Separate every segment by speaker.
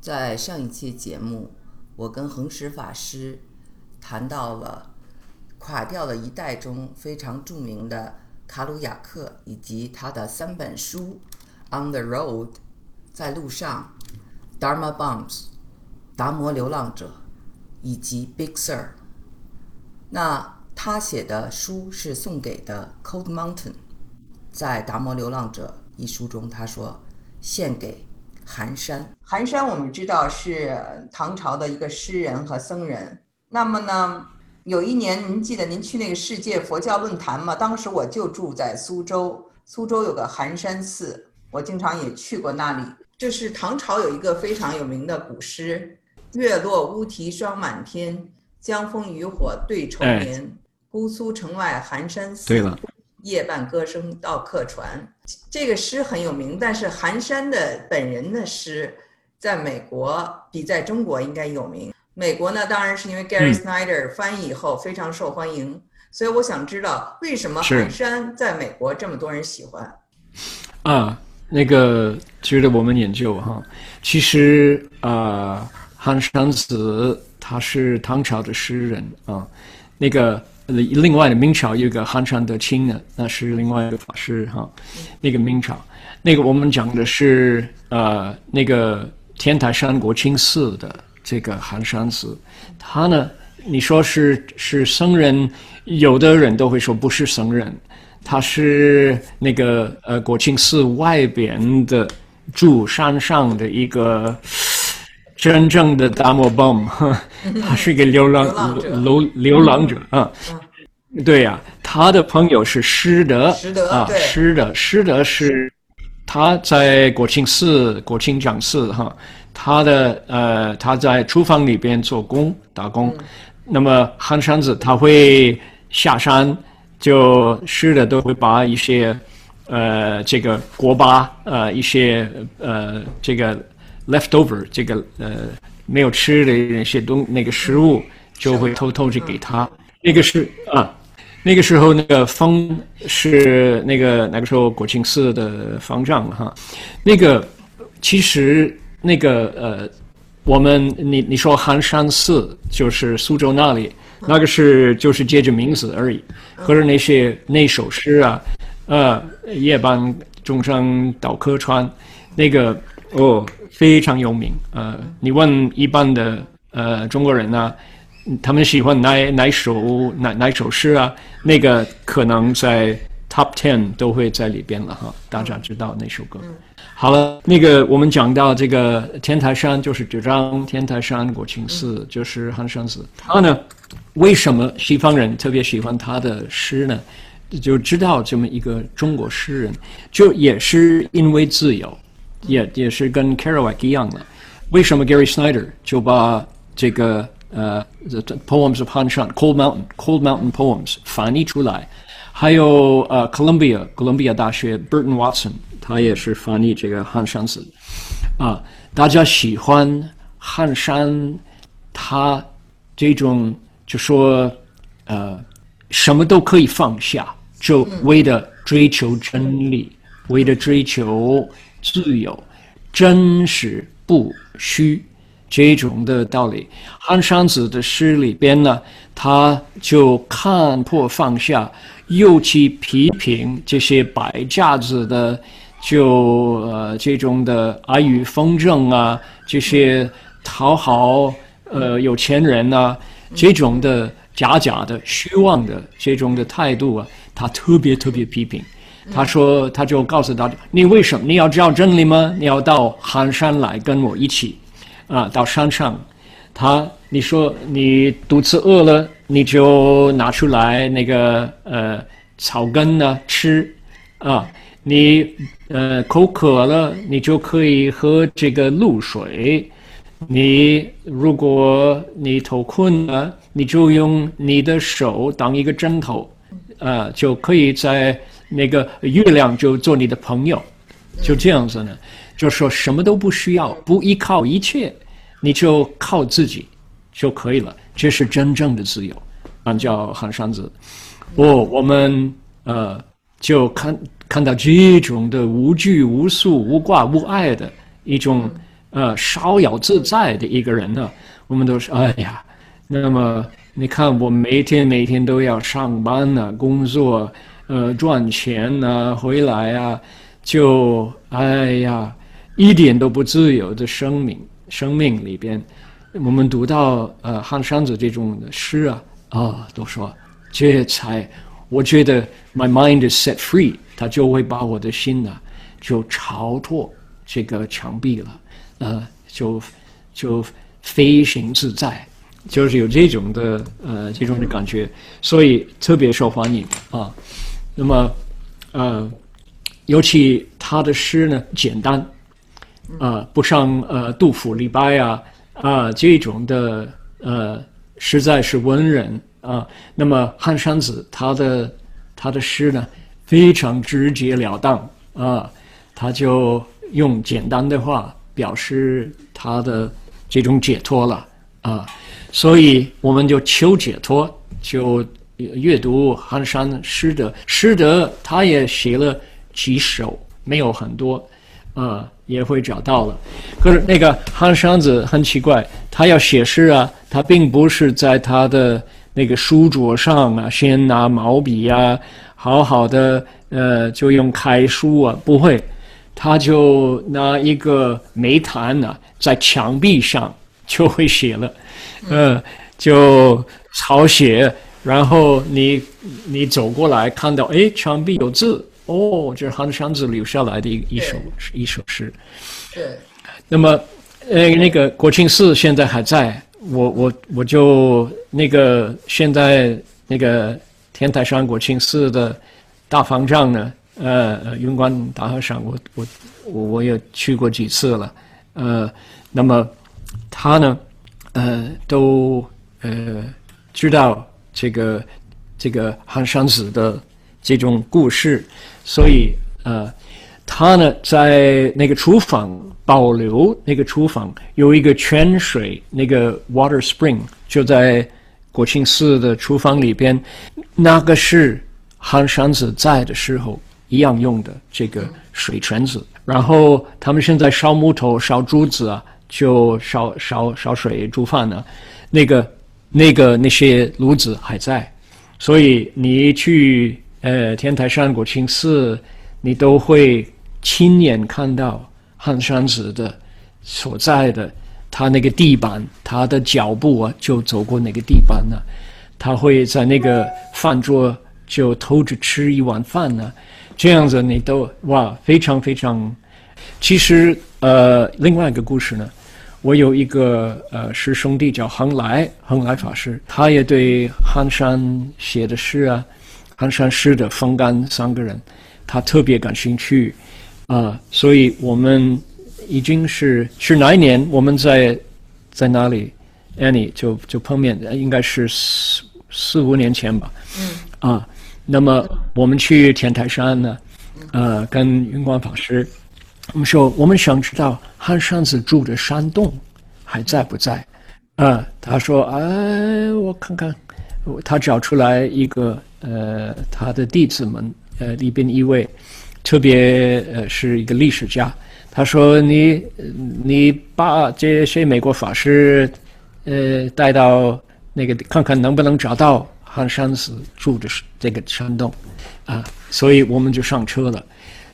Speaker 1: 在上一期节目，我跟恒石法师谈到了垮掉的一代中非常著名的卡鲁亚克以及他的三本书《On the Road》在路上，《Dharma Bums》达摩流浪者以及《Big Sur》。那他写的书是送给的 Cold Mountain，在《达摩流浪者》一书中，他说献给。寒山，寒山我们知道是唐朝的一个诗人和僧人。那么呢，有一年您记得您去那个世界佛教论坛吗？当时我就住在苏州，苏州有个寒山寺，我经常也去过那里。这是唐朝有一个非常有名的古诗：“月落乌啼霜满天，江枫渔火对愁眠。姑苏城外寒山寺。”
Speaker 2: 对了。
Speaker 1: 夜半歌声到客船，这个诗很有名。但是寒山的本人的诗，在美国比在中国应该有名。美国呢，当然是因为 Gary Snyder 翻译以后非常受欢迎。所以我想知道，为什么寒山在美国这么多人喜欢？
Speaker 2: 啊，那个值得我们研究哈。其实啊，寒山子他是唐朝的诗人啊，那个。另外的明朝有个寒山德清呢，那是另外一个法师哈。那个明朝，那个我们讲的是呃那个天台山国清寺的这个寒山寺，他呢，你说是是僧人，有的人都会说不是僧人，他是那个呃国清寺外边的住山上的一个。真正的达摩棒，他是一个流浪流流浪者啊。对呀，他的朋友是师德啊，师德师德是他在国清寺国清讲寺哈，他的呃他在厨房里边做工打工。那么寒山子他会下山，就师的都会把一些呃这个锅巴呃一些呃这个。Leftover 这个呃没有吃的那些东那个食物就会偷偷去给他。那个是啊，那个时候那个方是那个那个时候国清寺的方丈哈。那个其实那个呃，我们你你说寒山寺就是苏州那里，那个是就是借着名字而已。或者那些那首诗啊，呃，夜半钟声到客船，那个哦。非常有名，呃，你问一般的呃中国人呢，他们喜欢哪哪首哪哪首诗啊？那个可能在 top ten 都会在里边了哈，大家知道那首歌。好了，那个我们讲到这个天台山，就是九张天台山国清寺，就是寒山寺。他呢，为什么西方人特别喜欢他的诗呢？就知道这么一个中国诗人，就也是因为自由。也也是跟 Kerouac 一样的，为什么 Gary Snyder 就把这个呃 The Poems of Han Shan Cold Mountain Cold Mountain Poems 翻译出来？还有呃 Columbia 哥伦比亚大学 Burton Watson 他也是翻译这个汉山寺啊，大家喜欢汉山，他这种就说呃什么都可以放下，就为了追求真理，为了追求。自由、真实、不虚，这种的道理。寒山子的诗里边呢，他就看破放下，又去批评这些摆架子的，就呃这种的阿谀奉承啊，这些讨好呃有钱人啊，这种的假假的、虚妄的这种的态度啊，他特别特别批评。他说：“他就告诉大家，你为什么你要知道真理吗？你要到寒山来跟我一起，啊，到山上。他你说你肚子饿了，你就拿出来那个呃草根呢吃，啊，你呃口渴了，你就可以喝这个露水。你如果你头困了，你就用你的手当一个枕头，啊，就可以在。”那个月亮就做你的朋友，就这样子呢，就说什么都不需要，不依靠一切，你就靠自己就可以了。这是真正的自由，按叫寒山子。哦，我们呃就看看到这种的无拘无束、无挂无碍的一种呃逍遥自在的一个人呢，我们都说哎呀，那么你看我每天每天都要上班呢，工作，呃赚钱呐，回来啊，就哎呀，一点都不自由的生命生命里边，我们读到呃汉山子这种诗啊啊，都说这才我觉得 my mind is set free，他就会把我的心呢就超脱这个墙壁了，呃，就就飞行自在，就是有这种的呃这种的感觉，所以特别受欢迎啊。那么呃，尤其他的诗呢简单，啊，不像呃杜甫、李白啊啊这种的呃实在是文人啊。那么汉山子他的他的诗呢非常直截了当啊。他就用简单的话表示他的这种解脱了啊，所以我们就求解脱，就阅读寒山诗的诗德，他也写了几首，没有很多啊，也会找到了。可是那个寒山子很奇怪，他要写诗啊，他并不是在他的那个书桌上啊，先拿毛笔啊，好好的呃，就用楷书啊，不会。他就拿一个煤炭呢，在墙壁上就会写了，嗯，就抄写，然后你你走过来看到，哎，墙壁有字，哦，这是韩山子留下来的一一首一首诗。
Speaker 1: 对。
Speaker 2: 那么，呃，那个国清寺现在还在，我我我就那个现在那个天台山国清寺的大方丈呢。呃，云观大和尚，我我我我也去过几次了，呃，那么他呢，呃，都呃知道这个这个寒山子的这种故事，所以呃，他呢在那个厨房保留那个厨房有一个泉水，那个 water spring 就在国清寺的厨房里边，那个是寒山子在的时候。一样用的这个水泉子，然后他们现在烧木头、烧竹子啊，就烧烧烧水煮饭呢。那个那个那些炉子还在，所以你去呃天台山国清寺，你都会亲眼看到汉山子的所在的他那个地板，他的脚步啊就走过那个地板呢。他会在那个饭桌就偷着吃一碗饭呢。这样子你都哇，非常非常。其实呃，另外一个故事呢，我有一个呃师兄弟叫恒来，恒来法师，他也对寒山写的诗啊，寒山诗的风干三个人，他特别感兴趣啊，所以我们已经是是哪一年我们在在哪里，Annie 就就碰面，应该是四四五年前吧，嗯啊。那么我们去天台山呢，呃，跟云光法师，我们说我们想知道汉山子住的山洞还在不在？啊，他说，哎，我看看，他找出来一个，呃，他的弟子们，呃，里边一位，特别呃是一个历史家，他说你你把这些美国法师，呃，带到那个看看能不能找到。寒山寺住的是这个山洞，啊，所以我们就上车了，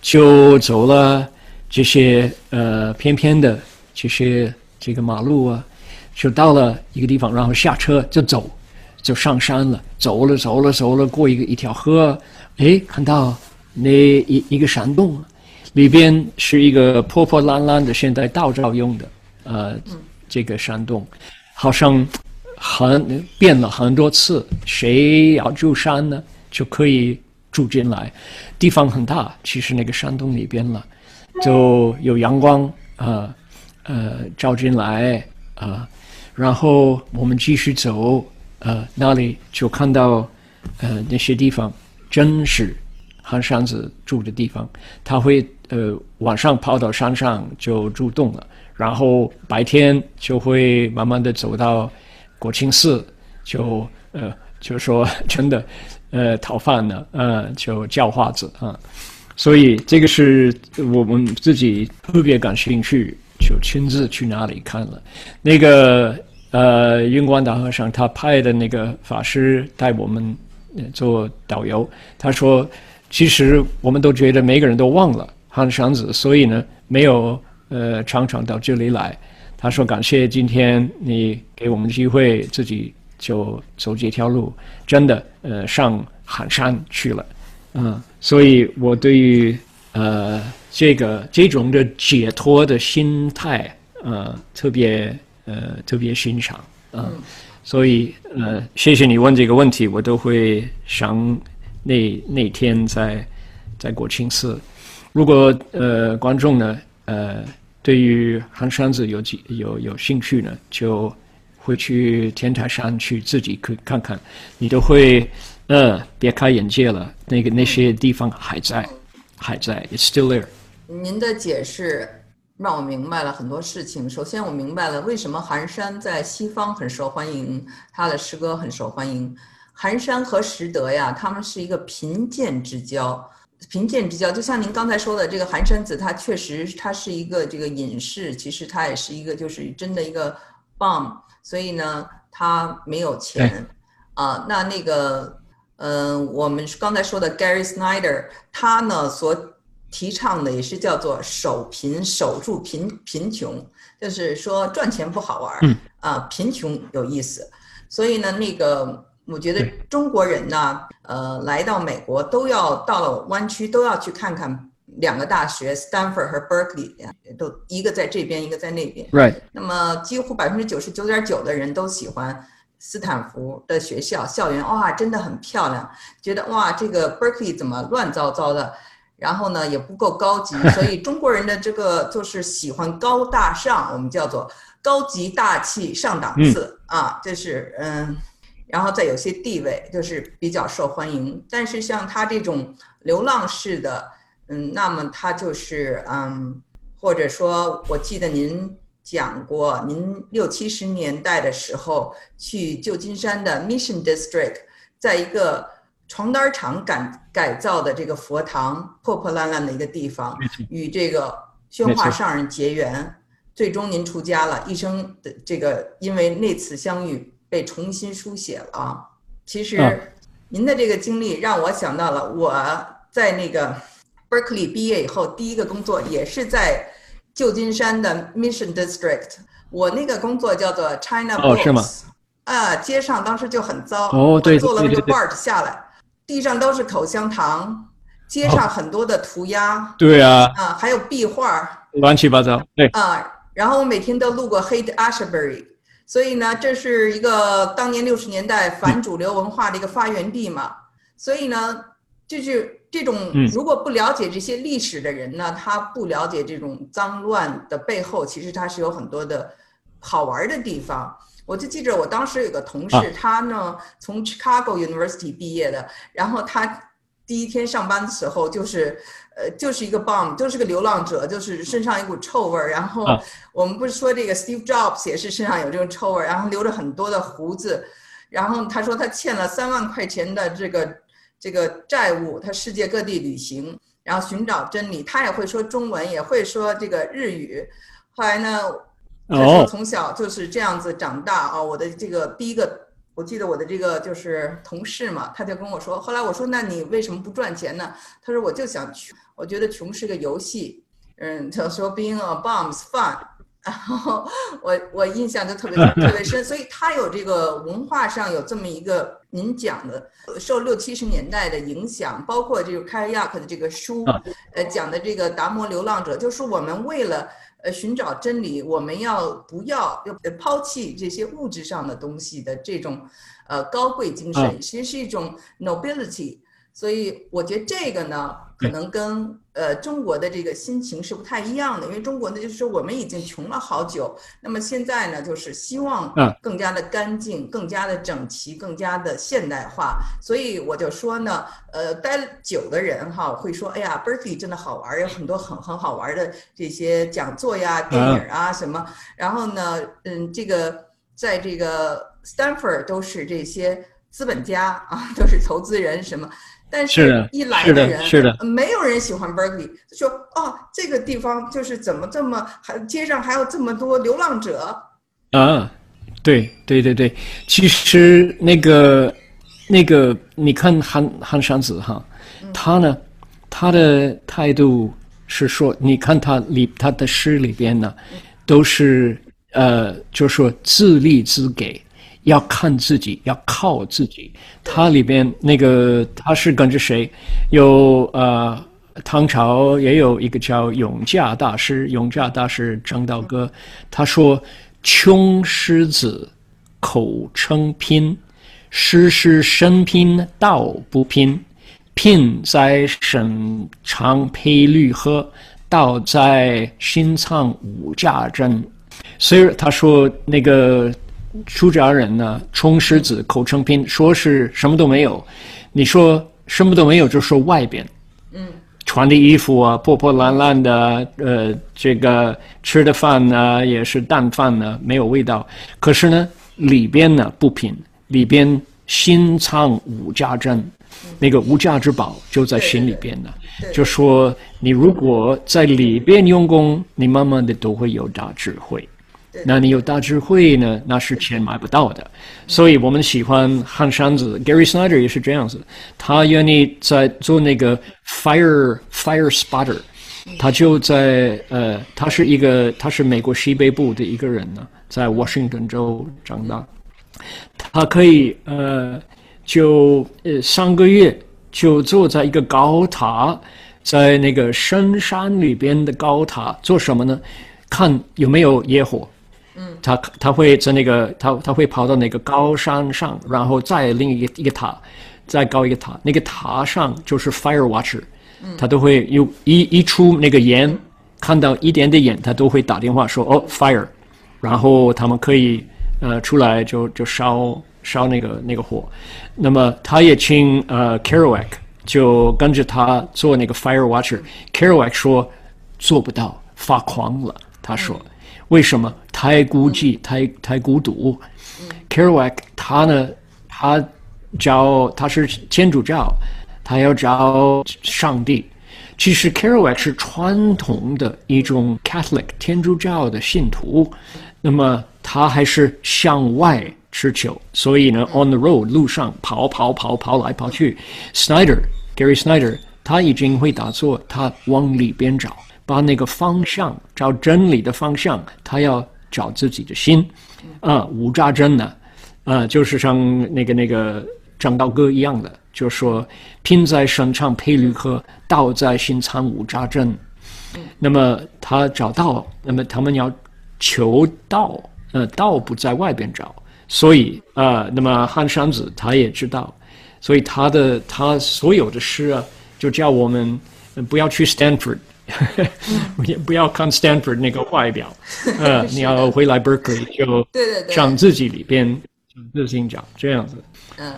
Speaker 2: 就走了这些呃偏偏的这些这个马路啊，就到了一个地方，然后下车就走，就上山了。走了走了走了，过一个一条河，哎，看到那一一个山洞，里边是一个破破烂烂的，现在道照用的，呃，这个山洞，好像。很变了很多次，谁要住山呢，就可以住进来，地方很大。其实那个山洞里边了，就有阳光啊，呃，照进来啊，然后我们继续走，呃，那里就看到，呃，那些地方真是寒山子住的地方。他会呃晚上跑到山上就住洞了，然后白天就会慢慢的走到。国清寺就呃就说真的呃讨饭呢呃就叫花子啊，所以这个是我们自己特别感兴趣就亲自去那里看了。那个呃，云光大和尚他派的那个法师带我们做导游，他说，其实我们都觉得每个人都忘了汉山子，所以呢，没有呃常常到这里来。他说感谢今天你给我们机会，自己就走这条路，真的呃上寒山去了，嗯，所以我对于呃。这个这种的解脱的心态，呃，特别呃特别欣赏，嗯，所以呃，谢谢你问这个问题，我都会想那那天在在国庆寺，如果呃观众呢呃对于寒山子有几有有兴趣呢，就会去天台山去自己去看看，你都会呃别开眼界了，那个那些地方还在还在，it's still there。
Speaker 1: 您的解释让我明白了很多事情。首先，我明白了为什么寒山在西方很受欢迎，他的诗歌很受欢迎。寒山和拾得呀，他们是一个贫贱之交，贫贱之交。就像您刚才说的，这个寒山子，他确实他是一个这个隐士，其实他也是一个就是真的一个 bomb，所以呢，他没有钱啊。那那个，嗯，我们刚才说的 Gary Snyder，他呢所。提倡的也是叫做守贫，守住贫贫穷，就是说赚钱不好玩儿，啊，贫穷有意思。所以呢，那个我觉得中国人呢，呃，来到美国都要到了湾区都要去看看两个大学，Stanford 和 Berkeley，都一个在这边，一个在那边。
Speaker 2: Right。
Speaker 1: 那么几乎百分之九十九点九的人都喜欢斯坦福的学校校园，哇，真的很漂亮。觉得哇，这个 Berkeley 怎么乱糟糟的？然后呢，也不够高级，所以中国人的这个就是喜欢高大上，我们叫做高级大气上档次啊，就是嗯，然后再有些地位，就是比较受欢迎。但是像他这种流浪式的，嗯，那么他就是嗯，或者说我记得您讲过，您六七十年代的时候去旧金山的 Mission District，在一个。床单厂改改造的这个佛堂，破破烂烂的一个地方，与这个宣化上人结缘，最终您出家了，一生的这个因为那次相遇被重新书写了。其实，您的这个经历让我想到了我在那个 Berkeley 毕业以后第一个工作也是在旧金山的 Mission District，我那个工作叫做 China Books，啊，街上当时就很糟，
Speaker 2: 我
Speaker 1: 坐了那个 BART 下来。地上都是口香糖，街上很多的涂鸦，
Speaker 2: 对啊，
Speaker 1: 啊，还有壁画，
Speaker 2: 乱七八糟，对。
Speaker 1: 啊。然后我每天都路过 Hate Ashbury，所以呢，这是一个当年六十年代反主流文化的一个发源地嘛。所以呢，就是这种如果不了解这些历史的人呢，他不了解这种脏乱的背后，其实他是有很多的好玩的地方。我就记着，我当时有个同事，他呢从 Chicago University 毕业的，然后他第一天上班的时候，就是呃，就是一个 bum，就是个流浪者，就是身上一股臭味儿。然后我们不是说这个 Steve Jobs 也是身上有这种臭味儿，然后留着很多的胡子。然后他说他欠了三万块钱的这个这个债务，他世界各地旅行，然后寻找真理。他也会说中文，也会说这个日语。后来呢？他说从小就是这样子长大啊！我的这个第一个，我记得我的这个就是同事嘛，他就跟我说。后来我说：“那你为什么不赚钱呢？”他说：“我就想穷，我觉得穷是个游戏。”嗯，他说：“Being a bomb is fun。”然后我我印象就特别特别深，所以他有这个文化上有这么一个您讲的，受六七十年代的影响，包括这个凯亚克的这个书，呃，讲的这个达摩流浪者，就是我们为了。呃，寻找真理，我们要不要要抛弃这些物质上的东西的这种，呃，高贵精神，其实是一种 nobility。所以我觉得这个呢，可能跟呃中国的这个心情是不太一样的，因为中国呢就是我们已经穷了好久，那么现在呢就是希望更加的干净、更加的整齐、更加的现代化。所以我就说呢，呃，待久的人哈会说，哎呀，Berkeley 真的好玩，有很多很很好玩的这些讲座呀、电影啊什么。然后呢，嗯，这个在这个 Stanford 都是这些资本家啊，都是投资人什么。但
Speaker 2: 是
Speaker 1: 一来
Speaker 2: 是的
Speaker 1: 人，
Speaker 2: 是的
Speaker 1: 呃没有人喜欢 Berkeley，就说哦，这个地方就是怎么这么还街上还有这么多流浪者，
Speaker 2: 啊，对对对对，其实那个那个，你看韩韩山子哈，他呢，他的态度是说，你看他里他的诗里边呢，都是呃，就说自立自给，要看自己，要靠自己。他里边那个他是跟着谁？有呃。唐朝也有一个叫永嘉大师，永嘉大师张道哥，他说：“穷狮子口称拼，诗是身拼道不拼。拼在身长配绿鹤，道在心藏五家珍。”所以他说那个出家人呢，穷狮子口称拼，说是什么都没有。你说什么都没有，就说外边。嗯穿的衣服啊，破破烂烂的，呃，这个吃的饭呢也是淡饭呢，没有味道。可是呢，里边呢不拼，里边心藏无价珍，那个无价之宝就在心里边呢。就说你如果在里边用功，你慢慢的都会有大智慧。那你有大智慧呢？那是钱买不到的，所以我们喜欢汉山子。Gary Snyder 也是这样子，他愿意在做那个 fire fire spotter，他就在呃，他是一个他是美国西北部的一个人呢，在 Washington 州长大，他可以呃，就呃上个月就坐在一个高塔，在那个深山里边的高塔做什么呢？看有没有野火。嗯，他他会在那个他他会跑到那个高山上，然后再另一个一个塔，再高一个塔，那个塔上就是 fire watcher，他都会有一一出那个烟，看到一点点烟，他都会打电话说哦 fire，然后他们可以呃出来就就烧烧那个那个火，那么他也请呃 Kerouac 就跟着他做那个 fire watcher，Kerouac 说做不到，发狂了，他说。为什么太孤寂、太太孤独？Kerouac 他呢？他找他是天主教，他要找上帝。其实 Kerouac 是传统的一种 Catholic 天主教的信徒，那么他还是向外持求，所以呢，on the road 路上跑跑跑跑来跑去。Snyder Gary Snyder 他已经会打坐，他往里边找。把那个方向找真理的方向，他要找自己的心，啊，无扎针呢，啊，就是像那个那个张道哥一样的，就说拼在身上配驴壳，道在心藏无扎针。那么他找到，那么他们要求道，呃，道不在外边找，所以啊，那么汉山子他也知道，所以他的他所有的诗啊，就叫我们不要去 Stanford。也不要看 Stanford 那个外表，呃，你要回来 Berkeley 就
Speaker 1: 对对对，
Speaker 2: 让自己里边自信讲这样子。
Speaker 1: 嗯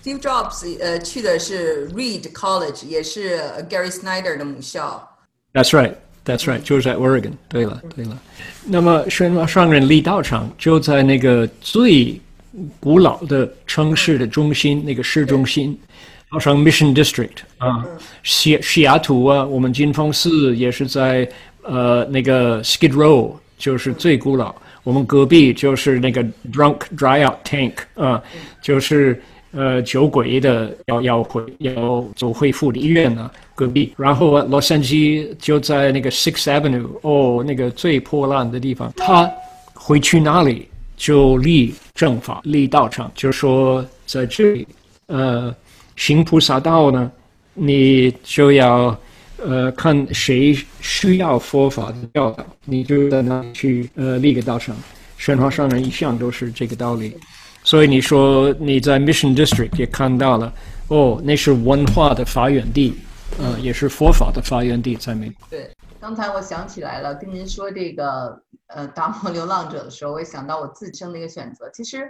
Speaker 1: ，Steve Jobs 呃去的是 Reed College，也是 Gary Snyder 的母校。
Speaker 2: That's right, that's right，就是在 Oregon。对了，对了。那么宣发商人立道场就在那个最古老的城市的中心，那个市中心。好像 Mission District 啊，西西雅图啊，我们金峰寺也是在呃那个 Skid Row，就是最古老。我们隔壁就是那个 Drunk Dryout Tank 啊，就是呃酒鬼的要要回要走恢复的医院呢，隔壁。然后啊，洛杉矶就在那个 Sixth Avenue，哦，那个最破烂的地方。他回去哪里就立正法、立道场，就说在这里呃。行菩萨道呢，你就要呃看谁需要佛法的教导，你就在那去呃立个道场。宣化上人一向都是这个道理，所以你说你在 Mission District 也看到了，哦，那是文化的发源地，呃，也是佛法的发源地，在美国。
Speaker 1: 对，刚才我想起来了，跟您说这个呃达摩流浪者的时候，我也想到我自身的一个选择，其实。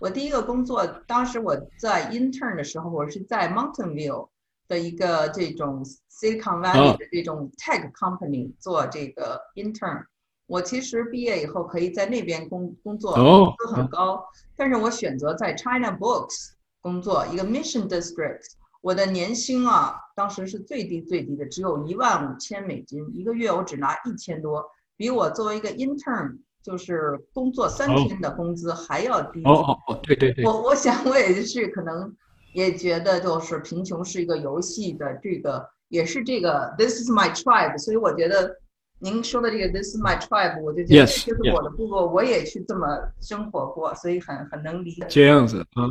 Speaker 1: 我第一个工作，当时我在 intern 的时候，我是在 Mountain View 的一个这种 Silicon Valley 的这种 tech company 做这个 intern。我其实毕业以后可以在那边工工作，工资很高，但是我选择在 China Books 工作，一个 mission district。我的年薪啊，当时是最低最低的，只有一万五千美金一个月，我只拿一千多，比我作为一个 intern 就是工作三天的工资还要低。
Speaker 2: 哦哦哦，对对对。
Speaker 1: 我我想我也是可能也觉得就是贫穷是一个游戏的这个也是这个 this is my tribe，所以我觉得您说的这个 this is my tribe，我就觉得就是我的部落，我也去这么生活过，所以很很能理解。
Speaker 2: 这样子啊。